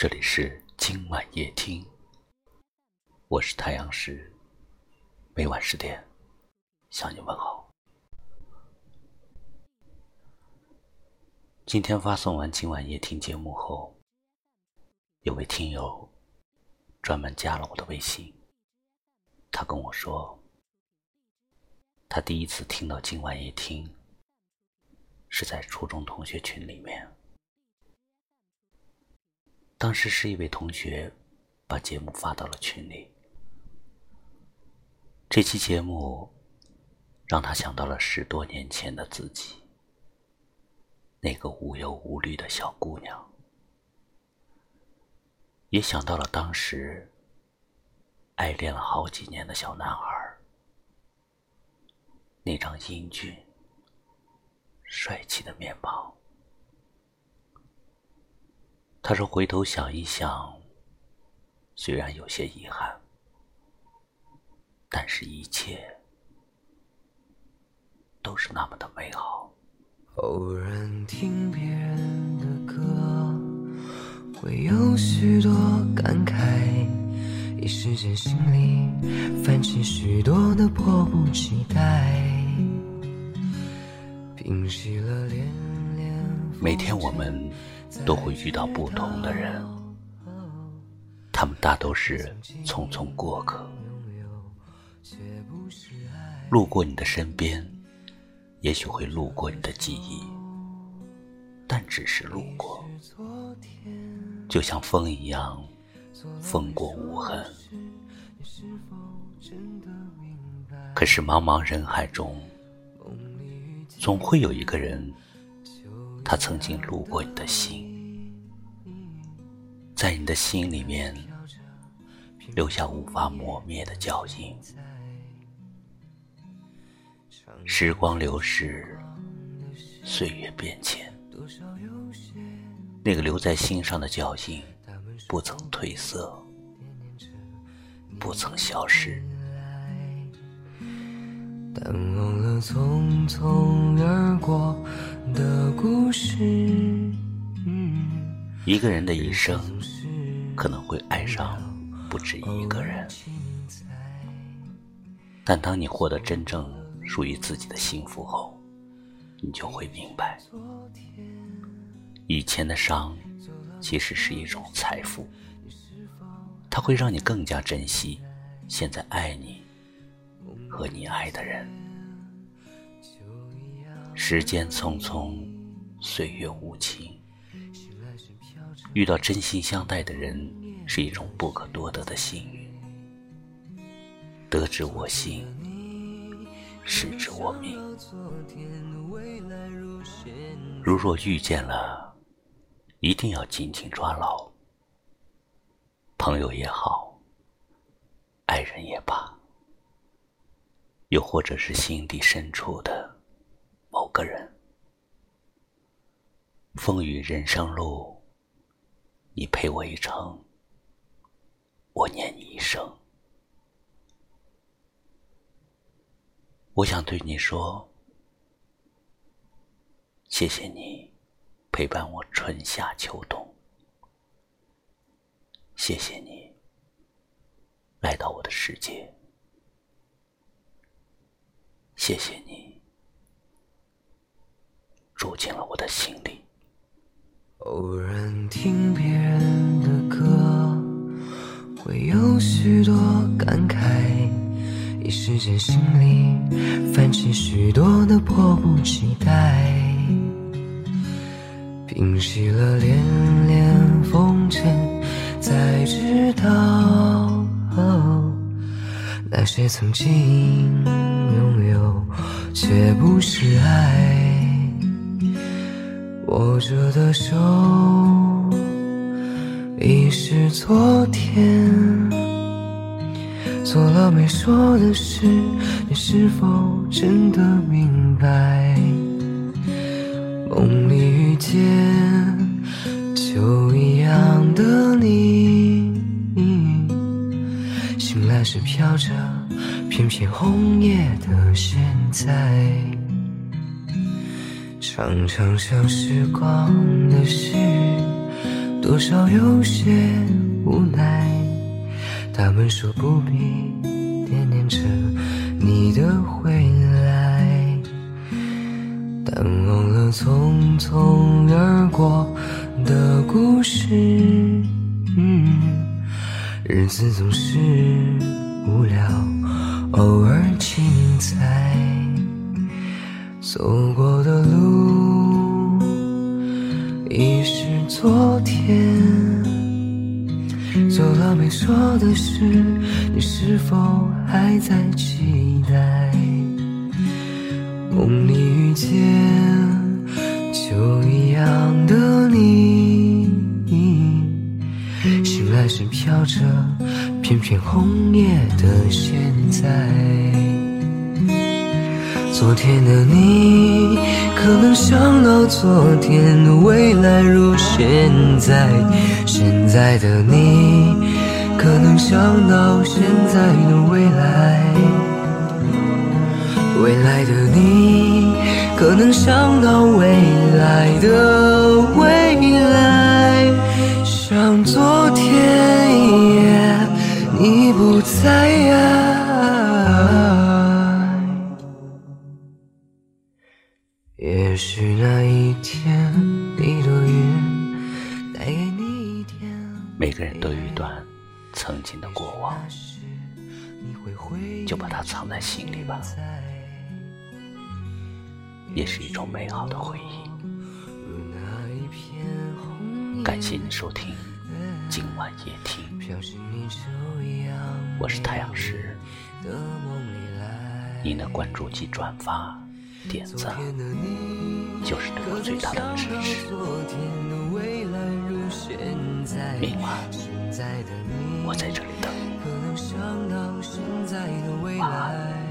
这里是今晚夜听，我是太阳石，每晚十点向你问好。今天发送完今晚夜听节目后，有位听友专门加了我的微信，他跟我说，他第一次听到今晚夜听是在初中同学群里面。当时是一位同学把节目发到了群里，这期节目让他想到了十多年前的自己，那个无忧无虑的小姑娘，也想到了当时爱恋了好几年的小男孩，那张英俊帅气的面庞。他说：“回头想一想，虽然有些遗憾，但是一切都是那么的美好。”偶然听别人的歌，会有许多感慨，一时间心里泛起许多的迫不及待。平息了连连每天我们。都会遇到不同的人，他们大都是匆匆过客，路过你的身边，也许会路过你的记忆，但只是路过，就像风一样，风过无痕。可是茫茫人海中，总会有一个人。他曾经路过你的心，在你的心里面留下无法磨灭的脚印。时光流逝，岁月变迁，那个留在心上的脚印不曾褪色，不曾消失。淡忘了匆匆而过的故事。一个人的一生可能会爱上不止一个人，但当你获得真正属于自己的幸福后，你就会明白，以前的伤其实是一种财富，它会让你更加珍惜现在爱你。和你爱的人，时间匆匆，岁月无情。遇到真心相待的人，是一种不可多得的幸运。得之我幸，失之我命。如若遇见了，一定要紧紧抓牢。朋友也好，爱人也罢。又或者是心底深处的某个人，风雨人生路，你陪我一程，我念你一生。我想对你说，谢谢你陪伴我春夏秋冬，谢谢你来到我的世界。谢谢你，进了我的心里。偶然听别人的歌，会有许多感慨，一时间心里泛起许多的迫不及待。平息了连连风尘，才知道那些曾经拥有。却不是爱，握着的手已是昨天。做了没说的事，你是否真的明白？梦里遇见秋一样的你，醒来时飘着。片片红叶的现在，常常想时光的事，多少有些无奈。他们说不必惦念着你的回来，但忘了匆匆而过的故事。日子总是无聊，偶尔精彩。走过的路已是昨天，走了没说的事，你是否还在期待？梦里遇见就一样的你，醒来时飘着片片红叶的现在。昨天的你，可能想到昨天的未来如现在；现在的你，可能想到现在的未来；未来的你，可能想到未来。也许那一天，一朵云带给你一天。每个人都有一段曾经的过往，就把它藏在心里吧，也是一种美好的回忆。感谢你收听今晚夜听，我是太阳石，您的关注及转发。点赞就是对我最大的支持。明晚我在这里等你。晚安。